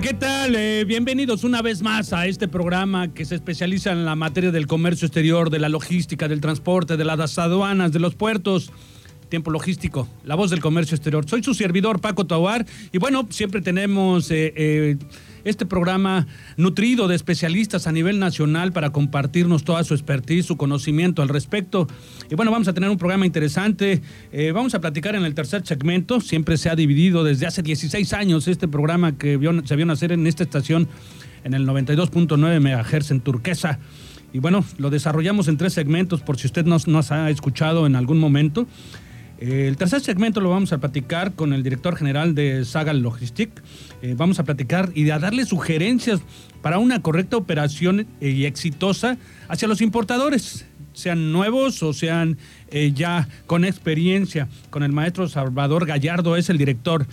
¿Qué tal? Eh, bienvenidos una vez más a este programa que se especializa en la materia del comercio exterior, de la logística, del transporte, de las aduanas, de los puertos. Tiempo logístico, la voz del comercio exterior. Soy su servidor Paco Tauar y bueno, siempre tenemos eh, eh, este programa nutrido de especialistas a nivel nacional para compartirnos toda su expertise, su conocimiento al respecto. Y bueno, vamos a tener un programa interesante. Eh, vamos a platicar en el tercer segmento. Siempre se ha dividido desde hace 16 años este programa que se vio nacer en esta estación en el 92.9 MHz en Turquesa. Y bueno, lo desarrollamos en tres segmentos por si usted nos, nos ha escuchado en algún momento. El tercer segmento lo vamos a platicar con el director general de Saga Logistic. Eh, vamos a platicar y a darle sugerencias para una correcta operación eh, y exitosa hacia los importadores, sean nuevos o sean eh, ya con experiencia. Con el maestro Salvador Gallardo, es el director,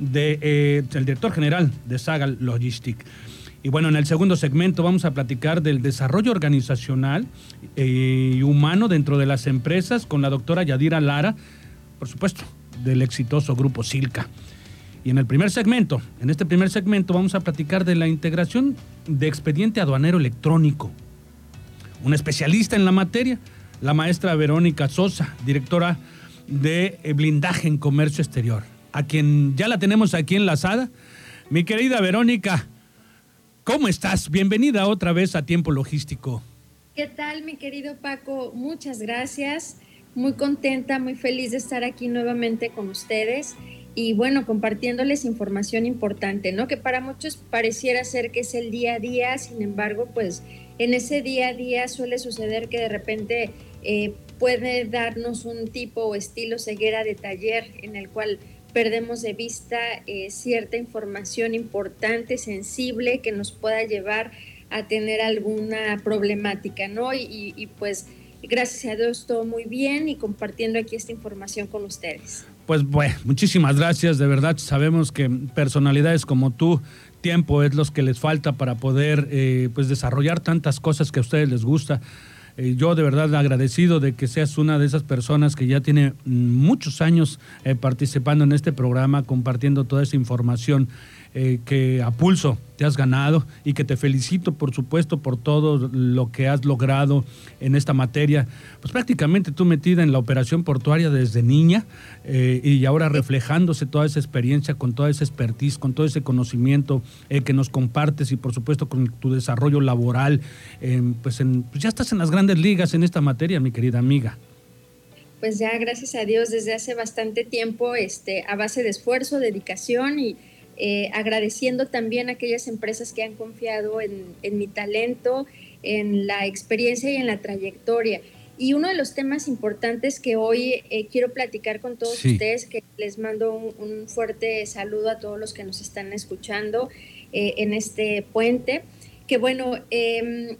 de, el director general de Saga Logistic. Y bueno, en el segundo segmento vamos a platicar del desarrollo organizacional y humano dentro de las empresas con la doctora Yadira Lara, por supuesto, del exitoso grupo Silca. Y en el primer segmento, en este primer segmento vamos a platicar de la integración de expediente aduanero electrónico. Una especialista en la materia, la maestra Verónica Sosa, directora de blindaje en comercio exterior, a quien ya la tenemos aquí enlazada. Mi querida Verónica, ¿cómo estás? Bienvenida otra vez a Tiempo Logístico. ¿Qué tal, mi querido Paco? Muchas gracias muy contenta, muy feliz de estar aquí nuevamente con ustedes y bueno, compartiéndoles información importante, ¿no? Que para muchos pareciera ser que es el día a día, sin embargo, pues en ese día a día suele suceder que de repente eh, puede darnos un tipo o estilo ceguera de taller en el cual perdemos de vista eh, cierta información importante, sensible, que nos pueda llevar a tener alguna problemática, ¿no? Y, y pues gracias a Dios todo muy bien y compartiendo aquí esta información con ustedes. Pues bueno, muchísimas gracias, de verdad sabemos que personalidades como tú, tiempo es los que les falta para poder eh, pues desarrollar tantas cosas que a ustedes les gusta. Eh, yo de verdad agradecido de que seas una de esas personas que ya tiene muchos años eh, participando en este programa, compartiendo toda esa información eh, que a pulso te has ganado y que te felicito, por supuesto, por todo lo que has logrado en esta materia. Pues prácticamente tú metida en la operación portuaria desde niña eh, y ahora reflejándose toda esa experiencia, con toda esa expertise, con todo ese conocimiento eh, que nos compartes y por supuesto con tu desarrollo laboral, pues, pues ya estás en las grandes ligas en esta materia, mi querida amiga pues ya gracias a Dios desde hace bastante tiempo, este, a base de esfuerzo, dedicación y eh, agradeciendo también a aquellas empresas que han confiado en, mi talento, en la experiencia y en la trayectoria. Y uno de los temas importantes que hoy eh, quiero platicar con todos ustedes, que les mando un, fuerte saludo a todos los que nos están escuchando eh, en este puente, que bueno, em,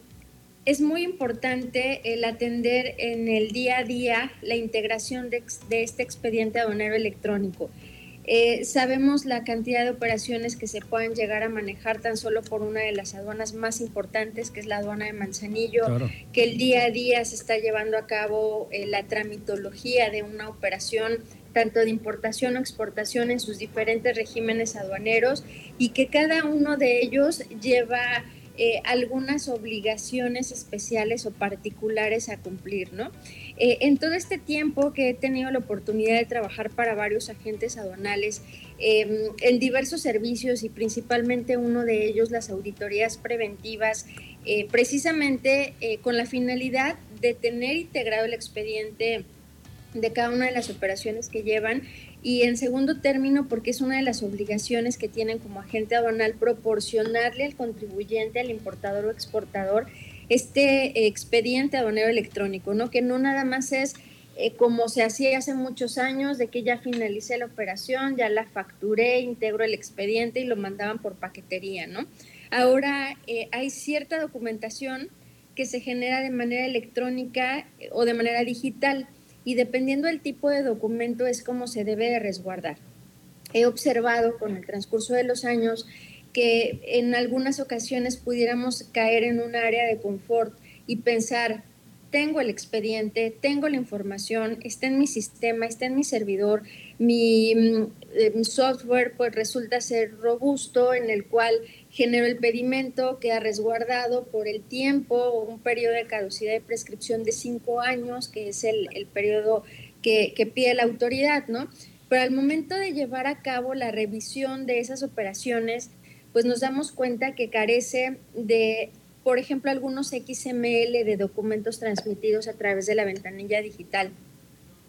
es muy importante el atender en el día a día la integración de, de este expediente aduanero electrónico. Eh, sabemos la cantidad de operaciones que se pueden llegar a manejar tan solo por una de las aduanas más importantes, que es la aduana de Manzanillo, que el día a día se está llevando a cabo eh, la tramitología de una operación tanto de importación o exportación en sus diferentes regímenes aduaneros y que cada uno de ellos lleva eh, algunas obligaciones especiales o particulares a cumplir, ¿no? Eh, en todo este tiempo que he tenido la oportunidad de trabajar para varios agentes aduanales em, en diversos servicios y principalmente uno de ellos las auditorías preventivas, eh, precisamente con la finalidad de tener integrado el expediente de cada una de las operaciones que llevan y en segundo término porque es una de las obligaciones que tienen como agente aduanal proporcionarle al contribuyente, al importador o exportador, este expediente aduanero electrónico, ¿no? Que no nada más es eh, como se hacía hace muchos años, de que ya finalicé la operación, ya la facturé, integro el expediente y lo mandaban por paquetería, ¿no? Ahora eh, hay cierta documentación que se genera de manera electrónica eh, o de manera digital y dependiendo del tipo de documento es como se debe de resguardar. He observado con el transcurso de los años que en algunas ocasiones pudiéramos caer en un área de confort y pensar, tengo el expediente, tengo la información, está en mi sistema, está en mi servidor, mi, eh, software pues resulta ser robusto en el cual genero el pedimento, queda resguardado por el tiempo, un periodo de caducidad de prescripción de cinco años, que es el, periodo que, que pide la autoridad, ¿no? Pero al momento de llevar a cabo la revisión de esas operaciones, pues nos damos cuenta que carece de por ejemplo, algunos XML de documentos transmitidos a través de la ventanilla digital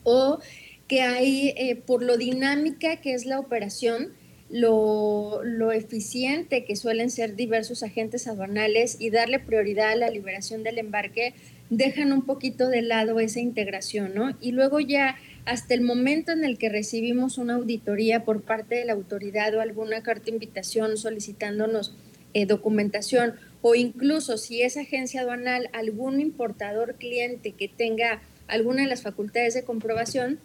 o que hay, eh, por lo dinámica que es la operación, lo, lo, eficiente que suelen ser diversos agentes aduanales y darle prioridad a la liberación del embarque, dejan un poquito de lado esa integración, ¿no? Y luego ya hasta el momento en el que recibimos una auditoría por parte de la autoridad o alguna carta de invitación solicitándonos eh, documentación o incluso si es agencia aduanal, algún importador cliente que tenga alguna de las facultades de comprobación,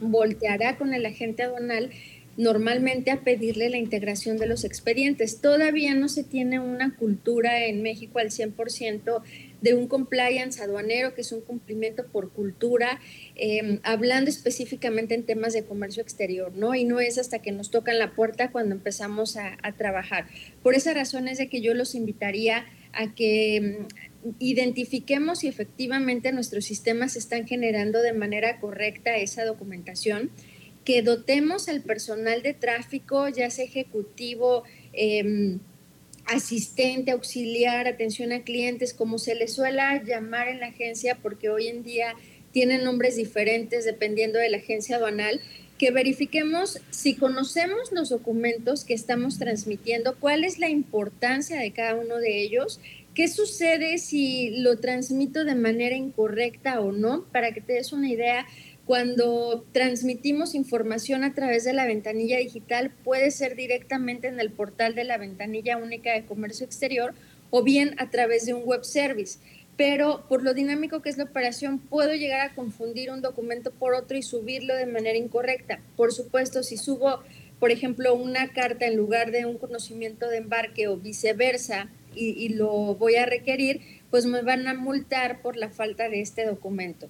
volteará con el agente aduanal normalmente a pedirle la integración de los expedientes. Todavía no se tiene una cultura en México al 100% de un compliance aduanero, que es un cumplimiento por cultura, em, hablando específicamente en temas de comercio exterior, ¿no? Y no es hasta que nos tocan la puerta cuando empezamos a, trabajar. Por esa razón es de que yo los invitaría a que identifiquemos si efectivamente nuestros sistemas están generando de manera correcta esa documentación, que dotemos al personal de tráfico, ya sea ejecutivo, eh, asistente, auxiliar, atención a clientes, como se les suele llamar en la agencia, porque hoy en día tienen nombres diferentes dependiendo de la agencia aduanal, que verifiquemos si conocemos los documentos que estamos transmitiendo, cuál es la importancia de cada uno de ellos, qué sucede si lo transmito de manera incorrecta o no, para que te des una idea cuando transmitimos información a través de la ventanilla digital, puede ser directamente en el portal de la ventanilla única de comercio exterior o bien a través de un web service. Pero por lo dinámico que es la operación, puedo llegar a confundir un documento por otro y subirlo de manera incorrecta. Por supuesto, si subo, por ejemplo, una carta en lugar de un conocimiento de embarque o viceversa y, y lo voy a requerir, pues me van a multar por la falta de este documento.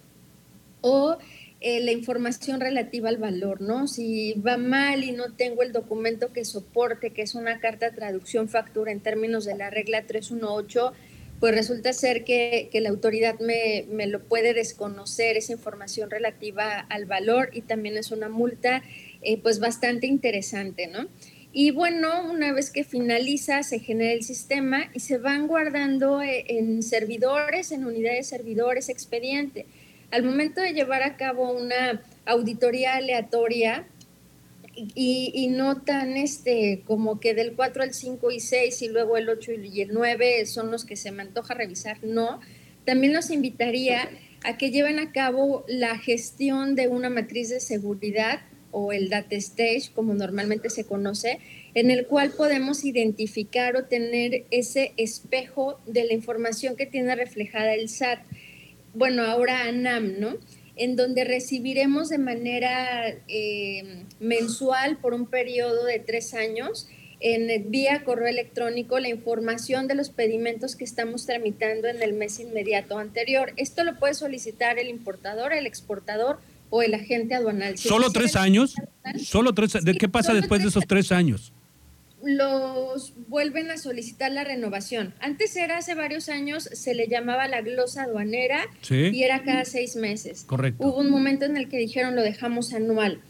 O eh, la información relativa al valor, ¿no? Si va mal y no tengo el documento que soporte, que es una carta traducción factura en términos de la regla 318, pues resulta ser que, la autoridad me, me, lo puede desconocer, esa información relativa al valor y también es una multa eh, pues bastante interesante, ¿no? Y bueno, una vez que finaliza, se genera el sistema y se van guardando eh, en servidores, en unidades servidores, expediente. Al momento de llevar a cabo una auditoría aleatoria y, no tan este como que del 4 al 5 y 6 y luego el 8 y el 9 son los que se me antoja revisar, no. También los invitaría a que lleven a cabo la gestión de una matriz de seguridad o el data stage, como normalmente se conoce, en el cual podemos identificar o tener ese espejo de la información que tiene reflejada el SAT bueno, ahora ANAM, ¿no? En donde recibiremos de manera eh, mensual por un periodo de tres años en vía correo electrónico la información de los pedimentos que estamos tramitando en el mes inmediato anterior. Esto lo puede solicitar el importador, el exportador o el agente aduanal. ¿Solo tres años? ¿Solo tres? ¿De qué pasa después de esos tres años? los vuelven a solicitar la renovación. Antes era hace varios años, se le llamaba la glosa aduanera y era cada seis meses. Correcto. Hubo un momento en el que dijeron lo dejamos anual.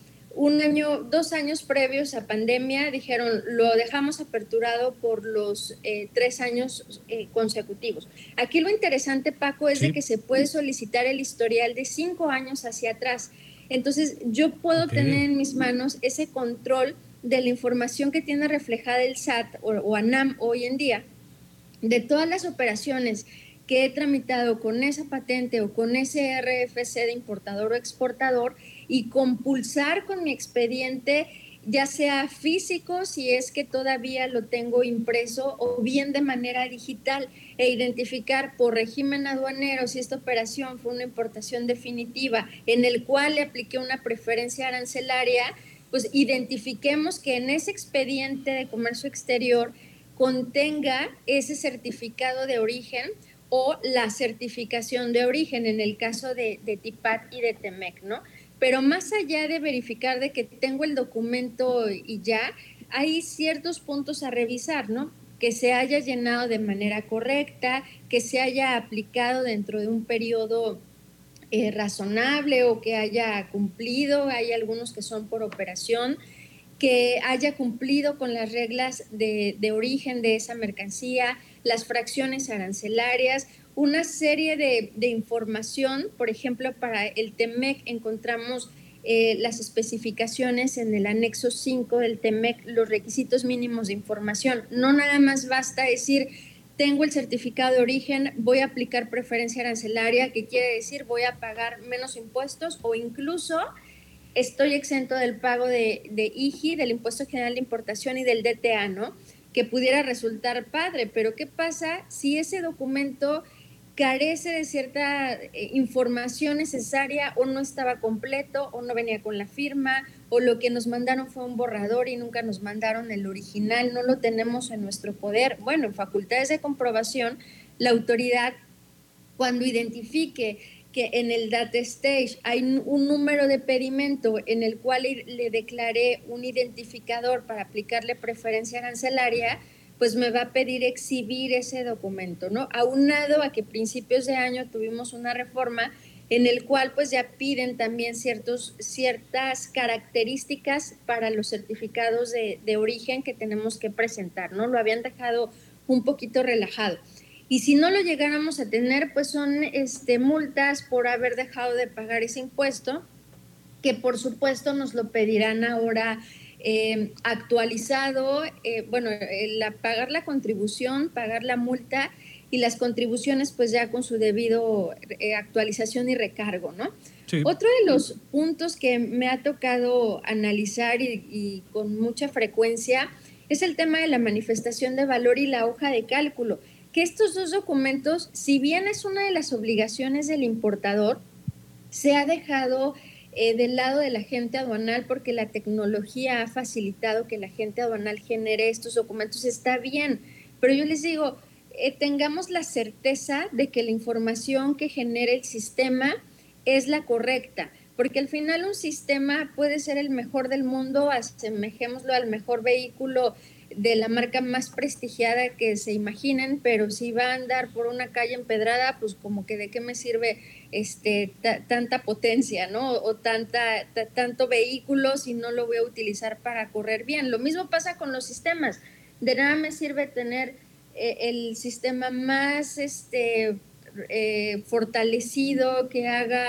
Un año, dos años previos a pandemia, dijeron lo dejamos aperturado por los eh, tres años eh, consecutivos. Aquí lo interesante, Paco, es de que se puede solicitar el historial de cinco años hacia atrás. Entonces, yo puedo tener en mis manos ese control de la información que tiene reflejada el SAT o, ANAM hoy en día, de todas las operaciones que he tramitado con esa patente o con ese RFC de importador o exportador y compulsar con mi expediente ya sea físico, si es que todavía lo tengo impreso, o bien de manera digital, e identificar por régimen aduanero si esta operación fue una importación definitiva en el cual le apliqué una preferencia arancelaria, pues identifiquemos que en ese expediente de comercio exterior contenga ese certificado de origen o la certificación de origen en el caso de, TIPAT y de TEMEC, ¿no? Pero más allá de verificar de que tengo el documento y ya, hay ciertos puntos a revisar, ¿no? Que se haya llenado de manera correcta, que se haya aplicado dentro de un periodo eh, razonable o que haya cumplido, hay algunos que son por operación, que haya cumplido con las reglas de, de origen de esa mercancía, las fracciones arancelarias, una serie de, información, por ejemplo, para el TEMEC encontramos eh, las especificaciones en el anexo 5 del TEMEC, los requisitos mínimos de información. No nada más basta decir, tengo el certificado de origen, voy a aplicar preferencia arancelaria, que quiere decir voy a pagar menos impuestos o incluso estoy exento del pago de, de IGI, del Impuesto General de Importación y del DTA, ¿no? Que pudiera resultar padre, pero ¿qué pasa si ese documento carece de cierta eh, información necesaria o no estaba completo o no venía con la firma o lo que nos mandaron fue un borrador y nunca nos mandaron el original, no lo tenemos en nuestro poder. Bueno, en facultades de comprobación, la autoridad cuando identifique que en el data stage hay un número de pedimento en el cual le declaré un identificador para aplicarle preferencia arancelaria, pues me va a pedir exhibir ese documento, ¿no? Aunado a que principios de año tuvimos una reforma en el cual pues ya piden también ciertos, ciertas características para los certificados de, de, origen que tenemos que presentar, ¿no? Lo habían dejado un poquito relajado. Y si no lo llegáramos a tener, pues son este, multas por haber dejado de pagar ese impuesto, que por supuesto nos lo pedirán ahora eh, actualizado, eh, bueno, pagar la contribución, pagar la multa y las contribuciones pues ya con su debido eh, actualización y recargo, ¿no? Otro de los puntos que me ha tocado analizar y, y, con mucha frecuencia es el tema de la manifestación de valor y la hoja de cálculo, estos dos documentos, si bien es una de las obligaciones del importador, se ha dejado eh, del lado de la gente aduanal, porque la tecnología ha facilitado que la gente aduanal genere estos documentos, está bien, pero yo les digo, eh, tengamos la certeza de que la información que genere el sistema es la correcta, porque al final un sistema puede ser el mejor del mundo, asemejémoslo al mejor vehículo de la marca más prestigiada que se imaginen, pero si va a andar por una calle empedrada, pues como que de qué me sirve este, tanta potencia, ¿no? O tanta, tanto vehículo si no lo voy a utilizar para correr bien. Lo mismo pasa con los sistemas. De nada me sirve tener eh, el sistema más este, eh, fortalecido, que haga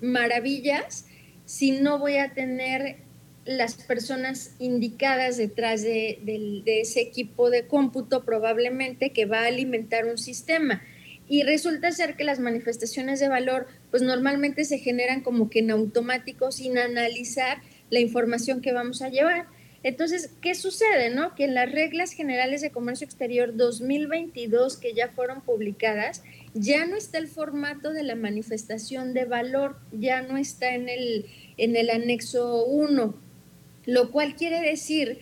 maravillas, si no voy a tener las personas indicadas detrás de, ese equipo de cómputo probablemente que va a alimentar un sistema. Y resulta ser que las manifestaciones de valor pues normalmente se generan como que en automático sin analizar la información que vamos a llevar. Entonces, ¿qué sucede? No? Que en las reglas generales de comercio exterior 2022 que ya fueron publicadas, ya no está el formato de la manifestación de valor, ya no está en el, en el anexo 1 lo cual quiere decir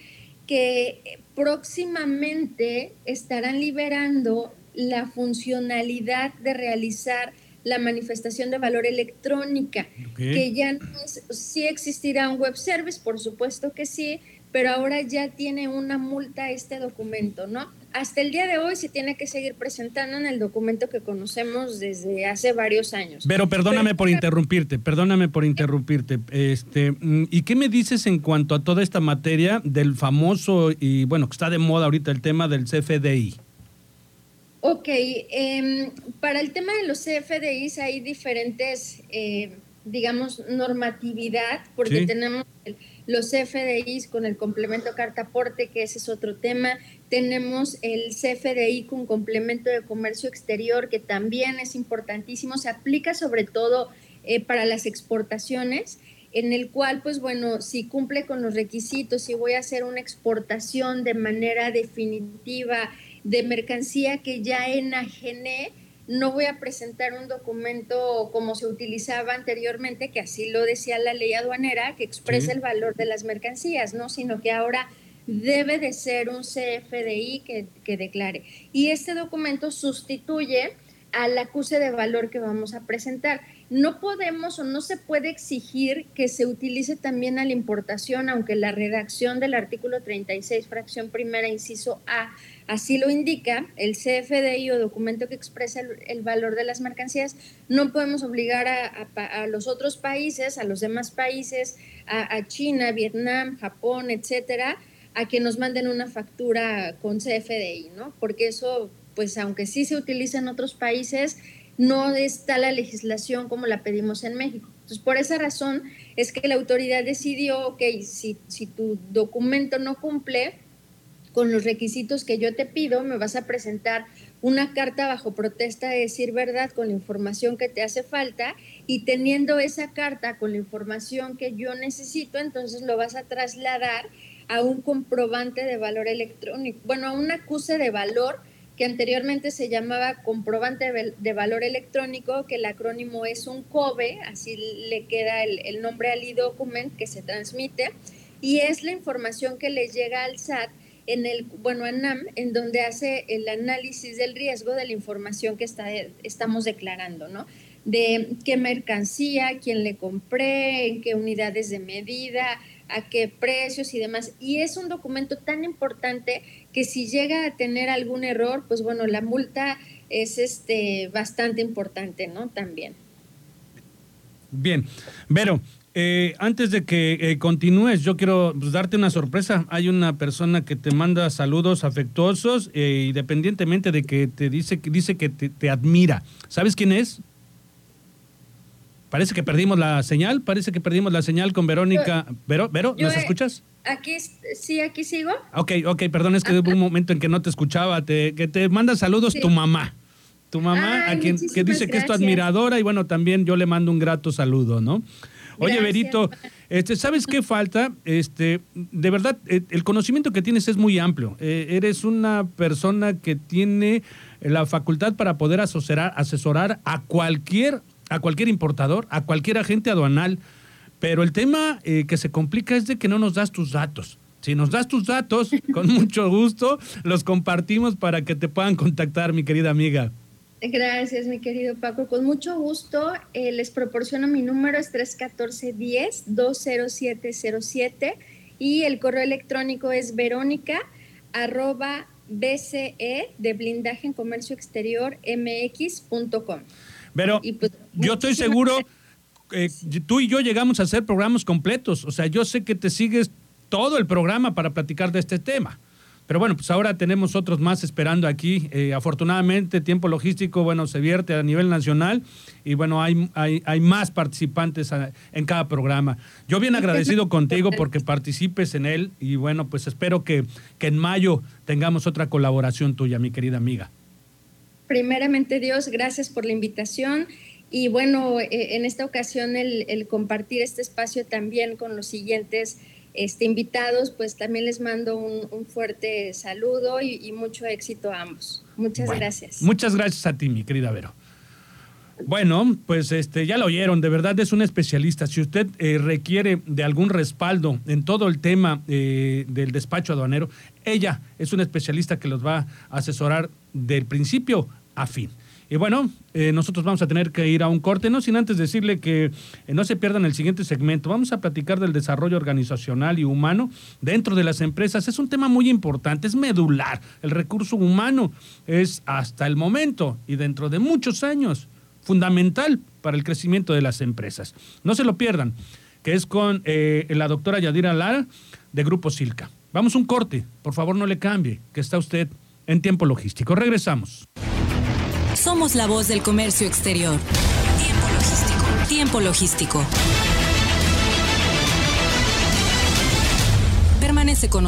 que próximamente estarán liberando la funcionalidad de realizar la manifestación de valor electrónica, que ya no es, sí existirá un web service, por supuesto que sí, pero ahora ya tiene una multa este documento, ¿no? Hasta el día de hoy se tiene que seguir presentando en el documento que conocemos desde hace varios años. Pero perdóname por interrumpirte, perdóname por interrumpirte. Este, mm, ¿y qué me dices en cuanto a toda esta materia del famoso y bueno, que está de moda ahorita el tema del CFDI? Ok, em, para el tema de los CFDIs hay diferentes, eh, digamos, normatividad, porque tenemos los CFDIs con el complemento carta aporte, que ese es otro tema. Tenemos el CFDI con complemento de comercio exterior, que también es importantísimo, se aplica sobre todo eh, para las exportaciones, en el cual, pues bueno, si cumple con los requisitos, si voy a hacer una exportación de manera definitiva de mercancía que ya enajené, no voy a presentar un documento como se utilizaba anteriormente, que así lo decía la ley aduanera, que expresa el valor de las mercancías, ¿no? Sino que ahora debe de ser un CFDI que, que declare. Y este documento sustituye al acuse de valor que vamos a presentar. No podemos o no se puede exigir que se utilice también a la importación, aunque la redacción del artículo 36, fracción primera, inciso A, así lo indica, el CFDI o documento que expresa el, valor de las mercancías, no podemos obligar a, los otros países, a los demás países, a, a China, Vietnam, Japón, etcétera, a que nos manden una factura con CFDI, ¿no? Porque eso, pues aunque sí se utiliza en otros países, no está la legislación como la pedimos en México. Entonces, por esa razón es que la autoridad decidió, ok, si, si tu documento no cumple con los requisitos que yo te pido, me vas a presentar una carta bajo protesta de decir verdad con la información que te hace falta y teniendo esa carta con la información que yo necesito, entonces lo vas a trasladar a un comprobante de valor electrónico, bueno, a un acuse de valor que anteriormente se llamaba comprobante de valor electrónico, que el acrónimo es un COBE, así le queda el, nombre al e-document que se transmite, y es la información que le llega al SAT en el, bueno, a NAM, en donde hace el análisis del riesgo de la información que está, estamos declarando, ¿no? De qué mercancía, quién le compré, en qué unidades de medida, a qué precios y demás. Y es un documento tan importante que si llega a tener algún error, pues bueno, la multa es este bastante importante, ¿no? También. Bien, Vero, eh, antes de que eh, continúes, yo quiero pues, darte una sorpresa. Hay una persona que te manda saludos afectuosos, eh, independientemente de que te dice, dice que te admira. ¿Sabes quién es? Parece que perdimos la señal, parece que perdimos la señal con Verónica. Vero, Vero, ¿nos escuchas? Aquí, sí, aquí sigo. Ok, ok, perdón, es que hubo un momento en que no te escuchaba. Te, que te manda saludos tu mamá. Tu mamá, a quien que dice que es tu admiradora y bueno, también yo le mando un grato saludo, ¿no? Oye, Verito, este, ¿sabes qué falta? Este, de verdad, eh, el conocimiento que tienes es muy amplio. Eh, eres una persona que tiene la facultad para poder asesorar, asesorar a cualquier a cualquier importador, a cualquier agente aduanal. Pero el tema eh, que se complica es de que no nos das tus datos. Si nos das tus datos, con mucho gusto los compartimos para que te puedan contactar, mi querida amiga. Gracias, mi querido Paco. Con mucho gusto eh, les proporciono mi número, es 314-10-20707 y el correo electrónico es verónica arroba bce de blindaje en comercio exterior mx.com. Pero pues, yo estoy seguro, que tú y yo llegamos a hacer programas completos. O sea, yo sé que te sigues todo el programa para platicar de este tema. Pero bueno, pues ahora tenemos otros más esperando aquí. Eh, afortunadamente, tiempo logístico, bueno, se vierte a nivel nacional y bueno, hay, hay, hay más participantes en cada programa. Yo bien agradecido contigo porque participes en él y bueno, pues espero que, que en mayo tengamos otra colaboración tuya, mi querida amiga primeramente Dios, gracias por la invitación y bueno, eh, en esta ocasión el, compartir este espacio también con los siguientes este, invitados, pues también les mando un, fuerte saludo y, mucho éxito a ambos. Muchas gracias. Muchas gracias a ti, mi querida Vero. Bueno, pues este, ya lo oyeron, de verdad es un especialista. Si usted eh, requiere de algún respaldo en todo el tema eh, del despacho aduanero, ella es una especialista que los va a asesorar del principio a fin. Y bueno, eh, nosotros vamos a tener que ir a un corte, no sin antes decirle que no se pierdan el siguiente segmento. Vamos a platicar del desarrollo organizacional y humano dentro de las empresas. Es un tema muy importante, es medular. El recurso humano es hasta el momento y dentro de muchos años fundamental para el crecimiento de las empresas. No se lo pierdan, que es con eh, la doctora Yadira Lara de Grupo Silca. Vamos a un corte, por favor no le cambie, que está usted en tiempo logístico. Regresamos. Somos la voz del comercio exterior. Tiempo logístico. Tiempo logístico. Permanece con